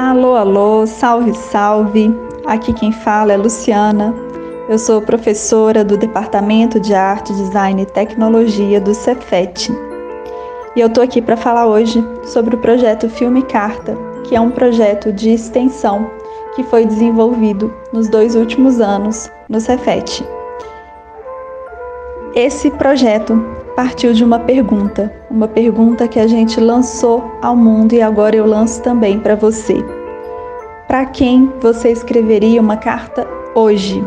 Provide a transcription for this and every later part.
Alô, alô, salve, salve. Aqui quem fala é Luciana. Eu sou professora do Departamento de Arte, Design e Tecnologia do Cefet. E eu tô aqui para falar hoje sobre o projeto Filme Carta, que é um projeto de extensão que foi desenvolvido nos dois últimos anos no Cefet. Esse projeto partiu de uma pergunta, uma pergunta que a gente lançou ao mundo e agora eu lanço também para você. Para quem você escreveria uma carta hoje?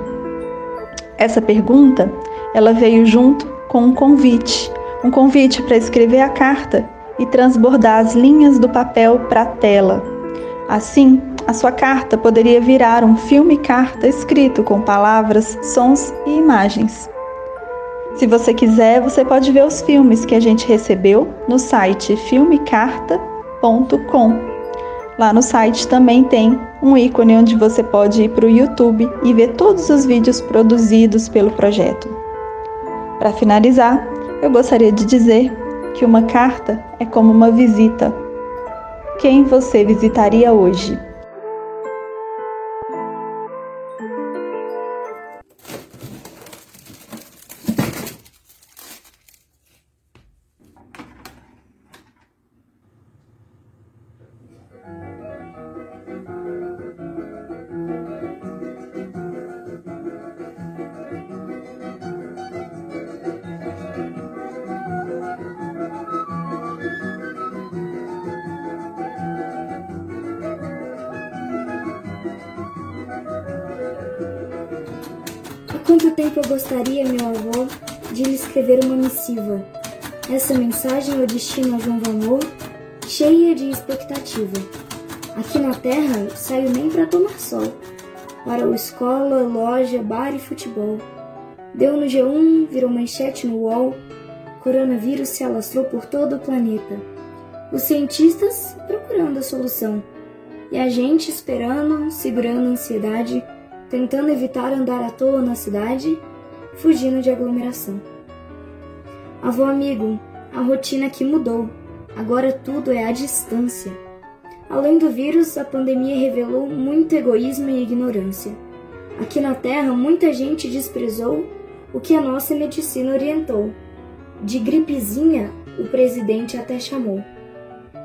Essa pergunta, ela veio junto com um convite, um convite para escrever a carta e transbordar as linhas do papel para a tela. Assim, a sua carta poderia virar um filme carta escrito com palavras, sons e imagens. Se você quiser, você pode ver os filmes que a gente recebeu no site filmecarta.com. Lá no site também tem um ícone onde você pode ir para o YouTube e ver todos os vídeos produzidos pelo projeto. Para finalizar, eu gostaria de dizer que uma carta é como uma visita. Quem você visitaria hoje? Quanto tempo eu gostaria, meu avô, de lhe escrever uma missiva. Essa mensagem eu destino a João Valmor, cheia de expectativa. Aqui na terra, saio nem para tomar sol. Para o escola, loja, bar e futebol. Deu no G1, virou manchete no UOL. Coronavírus se alastrou por todo o planeta. Os cientistas procurando a solução. E a gente esperando, segurando a ansiedade tentando evitar andar à toa na cidade, fugindo de aglomeração. Avô amigo, a rotina aqui mudou. Agora tudo é à distância. Além do vírus, a pandemia revelou muito egoísmo e ignorância. Aqui na Terra, muita gente desprezou o que a nossa medicina orientou. De gripezinha, o presidente até chamou.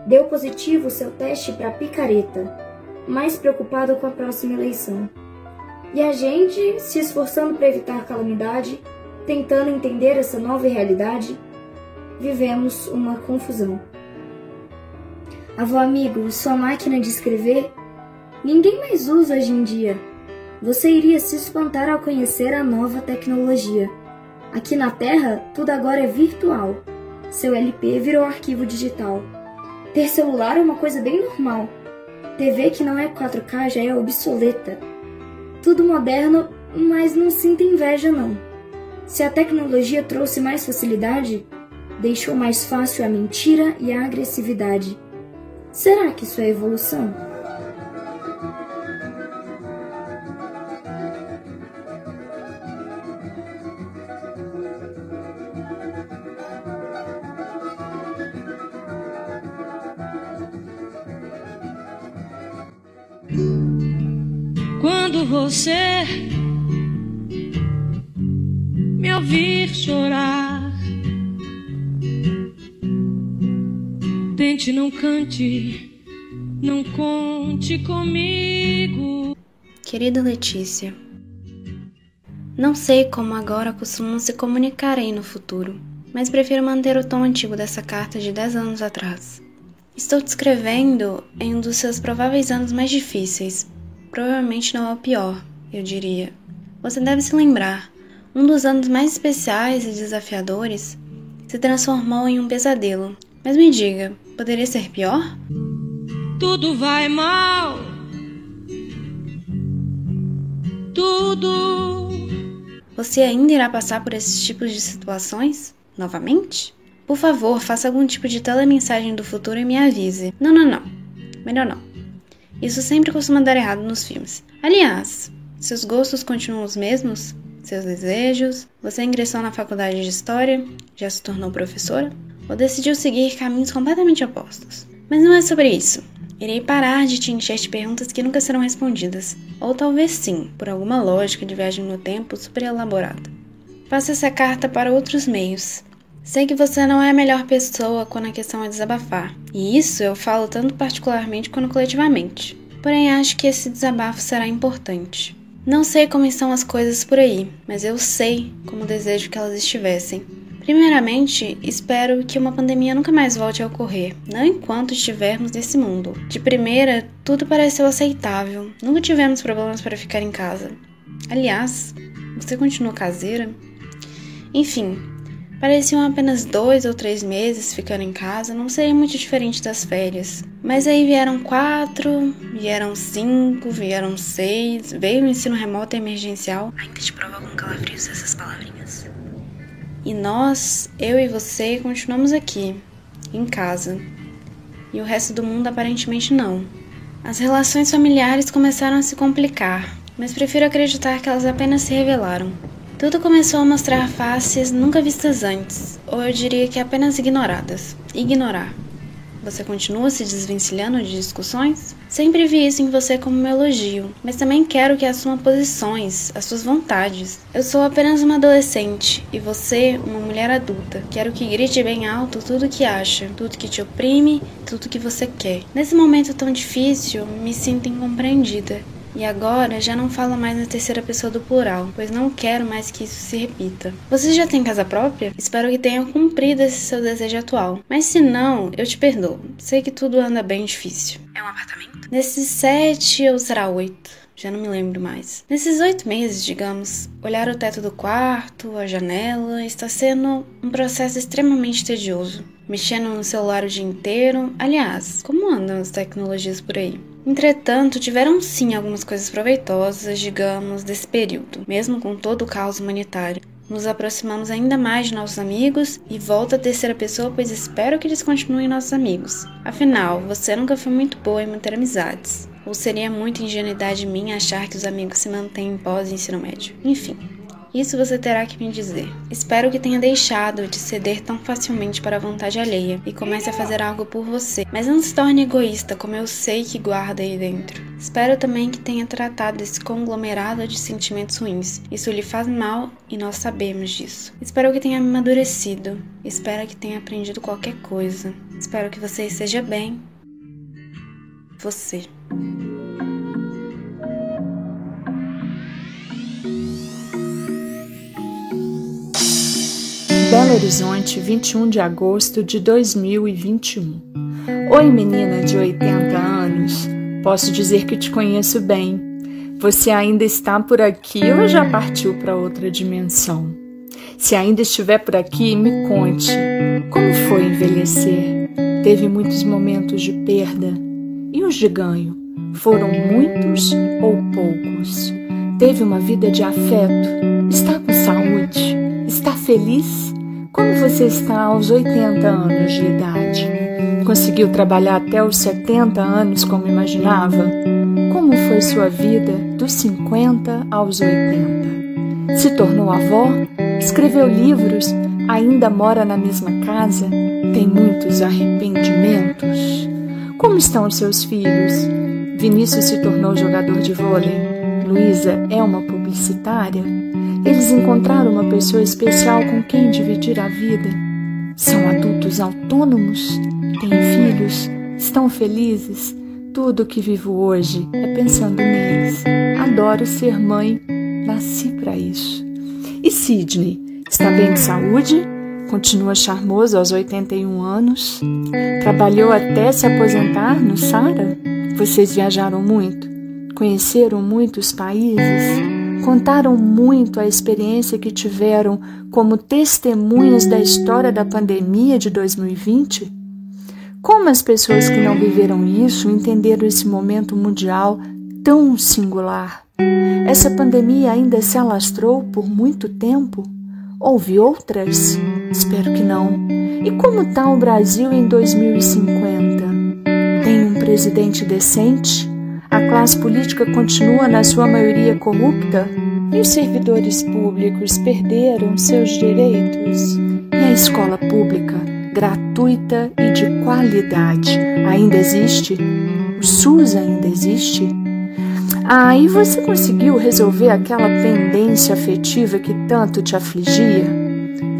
Deu positivo seu teste para picareta, mais preocupado com a próxima eleição. E a gente, se esforçando para evitar calamidade, tentando entender essa nova realidade, vivemos uma confusão. Avô amigo, sua máquina de escrever ninguém mais usa hoje em dia. Você iria se espantar ao conhecer a nova tecnologia. Aqui na Terra, tudo agora é virtual. Seu LP virou arquivo digital. Ter celular é uma coisa bem normal. TV que não é 4K já é obsoleta. Tudo moderno, mas não sinta inveja não. Se a tecnologia trouxe mais facilidade, deixou mais fácil a mentira e a agressividade. Será que isso é evolução? Quando você me ouvir chorar. Tente, não cante, não conte comigo. Querida Letícia, não sei como agora costumam se comunicar aí no futuro, mas prefiro manter o tom antigo dessa carta de 10 anos atrás. Estou te escrevendo em um dos seus prováveis anos mais difíceis, provavelmente não é o pior, eu diria. Você deve se lembrar, um dos anos mais especiais e desafiadores se transformou em um pesadelo. Mas me diga, poderia ser pior? Tudo vai mal. Tudo. Você ainda irá passar por esses tipos de situações? Novamente? Por favor, faça algum tipo de telemensagem do futuro e me avise. Não, não, não. Melhor não. Isso sempre costuma dar errado nos filmes. Aliás, seus gostos continuam os mesmos? Seus desejos? Você ingressou na faculdade de História? Já se tornou professora? Ou decidiu seguir caminhos completamente opostos? Mas não é sobre isso. Irei parar de te encher de perguntas que nunca serão respondidas, ou talvez sim, por alguma lógica de viagem no tempo super elaborada. Faça essa carta para outros meios. Sei que você não é a melhor pessoa quando a questão é desabafar, e isso eu falo tanto particularmente quanto coletivamente. Porém, acho que esse desabafo será importante. Não sei como estão as coisas por aí, mas eu sei como desejo que elas estivessem. Primeiramente, espero que uma pandemia nunca mais volte a ocorrer, não enquanto estivermos nesse mundo. De primeira, tudo pareceu aceitável, nunca tivemos problemas para ficar em casa. Aliás, você continua caseira? Enfim, pareciam apenas dois ou três meses ficando em casa, não seria muito diferente das férias. Mas aí vieram quatro, vieram cinco, vieram seis, veio o ensino remoto emergencial. Ainda te provo algum calafrio essas palavrinhas. E nós, eu e você, continuamos aqui, em casa. E o resto do mundo aparentemente não. As relações familiares começaram a se complicar, mas prefiro acreditar que elas apenas se revelaram. Tudo começou a mostrar faces nunca vistas antes, ou eu diria que apenas ignoradas. Ignorar. Você continua se desvencilhando de discussões? Sempre vi isso em você como um elogio, mas também quero que assuma posições, as suas vontades. Eu sou apenas uma adolescente e você, uma mulher adulta. Quero que grite bem alto tudo que acha, tudo que te oprime, tudo que você quer. Nesse momento tão difícil, me sinto incompreendida e agora já não falo mais na terceira pessoa do plural, pois não quero mais que isso se repita. Você já tem casa própria? Espero que tenha cumprido esse seu desejo atual. Mas se não, eu te perdoo. Sei que tudo anda bem difícil. É um apartamento? Nesses sete ou será oito? já não me lembro mais. Nesses oito meses, digamos, olhar o teto do quarto, a janela, está sendo um processo extremamente tedioso. Mexendo no celular o dia inteiro. Aliás, como andam as tecnologias por aí? Entretanto, tiveram sim algumas coisas proveitosas, digamos, desse período, mesmo com todo o caos humanitário. Nos aproximamos ainda mais de nossos amigos e volto à terceira pessoa, pois espero que eles continuem nossos amigos. Afinal, você nunca foi muito boa em manter amizades. Ou seria muita ingenuidade minha achar que os amigos se mantêm pós-ensino médio. Enfim, isso você terá que me dizer. Espero que tenha deixado de ceder tão facilmente para a vontade alheia e comece a fazer algo por você, mas não se torne egoísta como eu sei que guarda aí dentro. Espero também que tenha tratado esse conglomerado de sentimentos ruins. Isso lhe faz mal e nós sabemos disso. Espero que tenha amadurecido. Espero que tenha aprendido qualquer coisa. Espero que você esteja bem. Você. Belo Horizonte, 21 de agosto de 2021. Oi, menina de 80 anos. Posso dizer que te conheço bem. Você ainda está por aqui ou já partiu para outra dimensão? Se ainda estiver por aqui, me conte como foi envelhecer. Teve muitos momentos de perda e os de ganho? Foram muitos ou poucos? Teve uma vida de afeto? Está com saúde? Está feliz? Como você está aos 80 anos de idade? Conseguiu trabalhar até os 70 anos como imaginava? Como foi sua vida dos 50 aos 80? Se tornou avó? Escreveu livros? Ainda mora na mesma casa? Tem muitos arrependimentos? Como estão os seus filhos? Vinícius se tornou jogador de vôlei. Luísa é uma publicitária? Eles encontraram uma pessoa especial com quem dividir a vida. São adultos autônomos, têm filhos, estão felizes. Tudo o que vivo hoje é pensando neles. Adoro ser mãe, nasci para isso. E Sidney, está bem de saúde? Continua charmoso aos 81 anos? Trabalhou até se aposentar no Sara? Vocês viajaram muito? Conheceram muitos países? Contaram muito a experiência que tiveram como testemunhas da história da pandemia de 2020? Como as pessoas que não viveram isso entenderam esse momento mundial tão singular? Essa pandemia ainda se alastrou por muito tempo? Houve outras? Espero que não. E como está o Brasil em 2050? Tem um presidente decente? A classe política continua, na sua maioria, corrupta? E os servidores públicos perderam seus direitos? E a escola pública, gratuita e de qualidade, ainda existe? O SUS ainda existe? Ah, e você conseguiu resolver aquela pendência afetiva que tanto te afligia?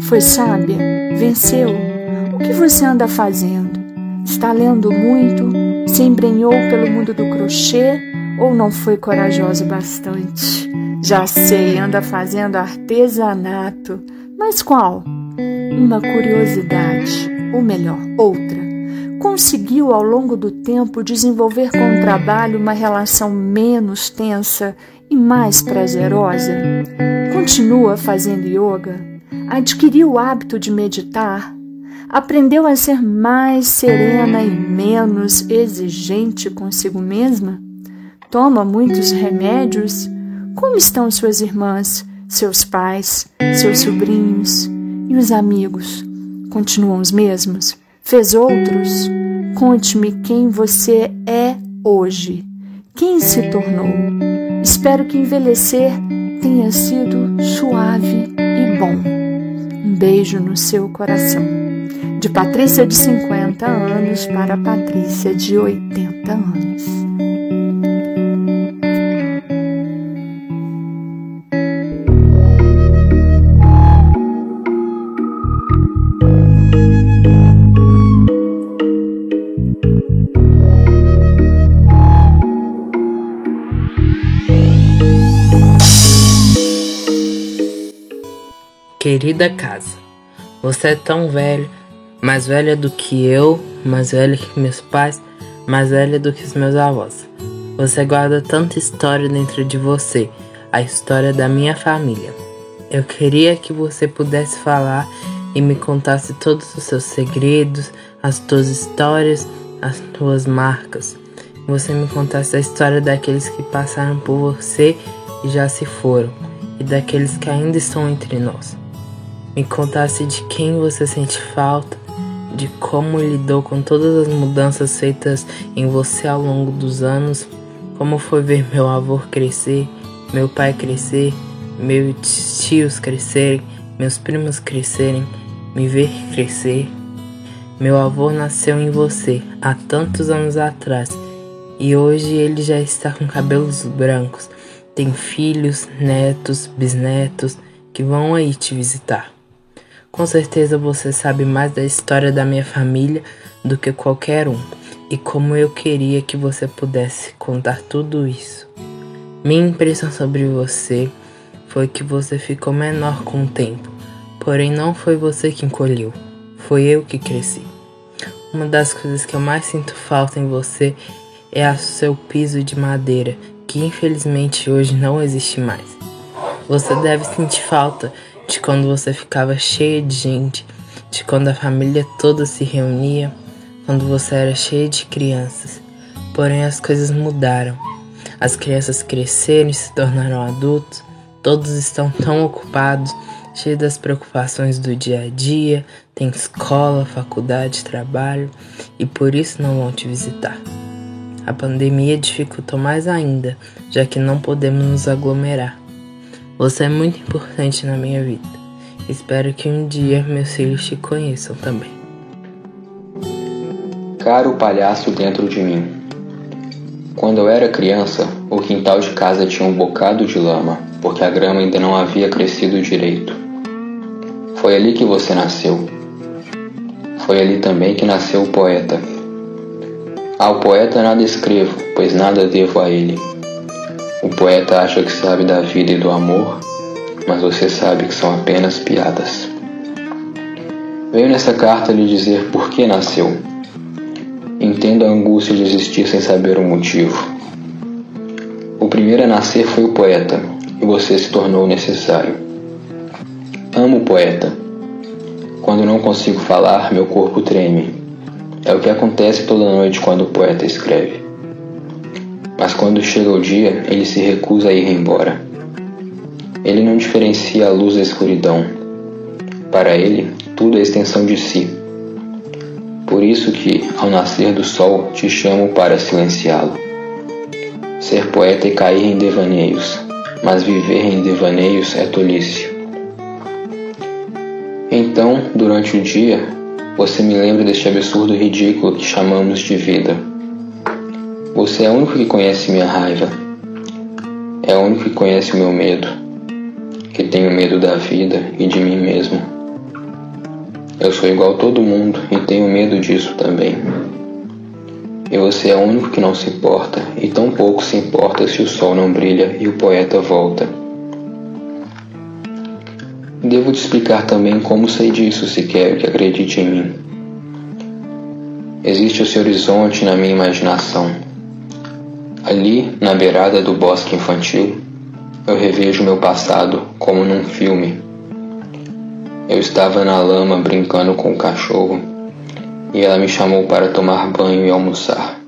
Foi sábia? Venceu? O que você anda fazendo? Está lendo muito? Se embrenhou pelo mundo do crochê ou não foi corajoso bastante? Já sei, anda fazendo artesanato. Mas qual? Uma curiosidade, ou melhor, outra. Conseguiu ao longo do tempo desenvolver com o trabalho uma relação menos tensa e mais prazerosa? Continua fazendo yoga? Adquiriu o hábito de meditar? Aprendeu a ser mais serena e menos exigente consigo mesma? Toma muitos remédios? Como estão suas irmãs, seus pais, seus sobrinhos e os amigos? Continuam os mesmos? Fez outros? Conte-me quem você é hoje. Quem se tornou? Espero que envelhecer tenha sido suave e bom. Um beijo no seu coração de Patrícia de 50 anos para Patrícia de 80 anos. Querida casa, você é tão velho mais velha do que eu, mais velha que meus pais, mais velha do que os meus avós. Você guarda tanta história dentro de você, a história da minha família. Eu queria que você pudesse falar e me contasse todos os seus segredos, as tuas histórias, as tuas marcas. Você me contasse a história daqueles que passaram por você e já se foram, e daqueles que ainda estão entre nós. Me contasse de quem você sente falta, de como lidou com todas as mudanças feitas em você ao longo dos anos, como foi ver meu avô crescer, meu pai crescer, meus tios crescerem, meus primos crescerem, me ver crescer. Meu avô nasceu em você há tantos anos atrás e hoje ele já está com cabelos brancos, tem filhos, netos, bisnetos que vão aí te visitar. Com certeza você sabe mais da história da minha família do que qualquer um, e como eu queria que você pudesse contar tudo isso. Minha impressão sobre você foi que você ficou menor com o tempo, porém não foi você que encolheu, foi eu que cresci. Uma das coisas que eu mais sinto falta em você é o seu piso de madeira, que infelizmente hoje não existe mais. Você deve sentir falta de quando você ficava cheia de gente, de quando a família toda se reunia, quando você era cheia de crianças. Porém, as coisas mudaram. As crianças cresceram e se tornaram adultos, todos estão tão ocupados, cheios das preocupações do dia a dia, tem escola, faculdade, trabalho e por isso não vão te visitar. A pandemia dificultou mais ainda, já que não podemos nos aglomerar. Você é muito importante na minha vida. Espero que um dia meus filhos te conheçam também. Caro palhaço dentro de mim. Quando eu era criança, o quintal de casa tinha um bocado de lama, porque a grama ainda não havia crescido direito. Foi ali que você nasceu. Foi ali também que nasceu o poeta. Ao poeta nada escrevo, pois nada devo a ele. O poeta acha que sabe da vida e do amor, mas você sabe que são apenas piadas. Venho nessa carta lhe dizer por que nasceu. Entendo a angústia de existir sem saber o motivo. O primeiro a nascer foi o poeta, e você se tornou necessário. Amo o poeta. Quando não consigo falar, meu corpo treme. É o que acontece toda noite quando o poeta escreve. Mas quando chega o dia, ele se recusa a ir embora. Ele não diferencia a luz da escuridão. Para ele, tudo é extensão de si. Por isso que, ao nascer do sol, te chamo para silenciá-lo. Ser poeta é cair em devaneios, mas viver em devaneios é tolice. Então, durante o dia, você me lembra deste absurdo ridículo que chamamos de vida Você é o único que conhece minha raiva. É o único que conhece o meu medo. Que tenho medo da vida e de mim mesmo. Eu sou igual a todo mundo e tenho medo disso também. E você é o único que não se importa, e tão pouco se importa se o sol não brilha e o poeta volta. Devo te explicar também como sei disso se quero que acredite em mim. Existe esse horizonte na minha imaginação. Ali, na beirada do bosque infantil, eu revejo meu passado como num filme. Eu estava na lama brincando com o cachorro e ela me chamou para tomar banho e almoçar.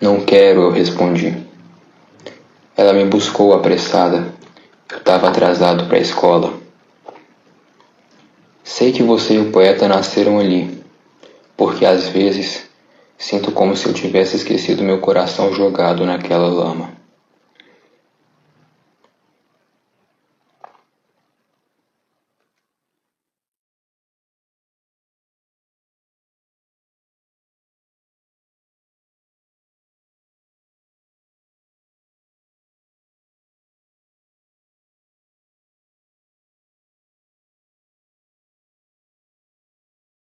Não quero, eu respondi. Ela me buscou apressada. Eu estava atrasado para a escola. Sei que você e o poeta nasceram ali, porque às vezes sinto como se eu tivesse esquecido meu coração jogado naquela lama.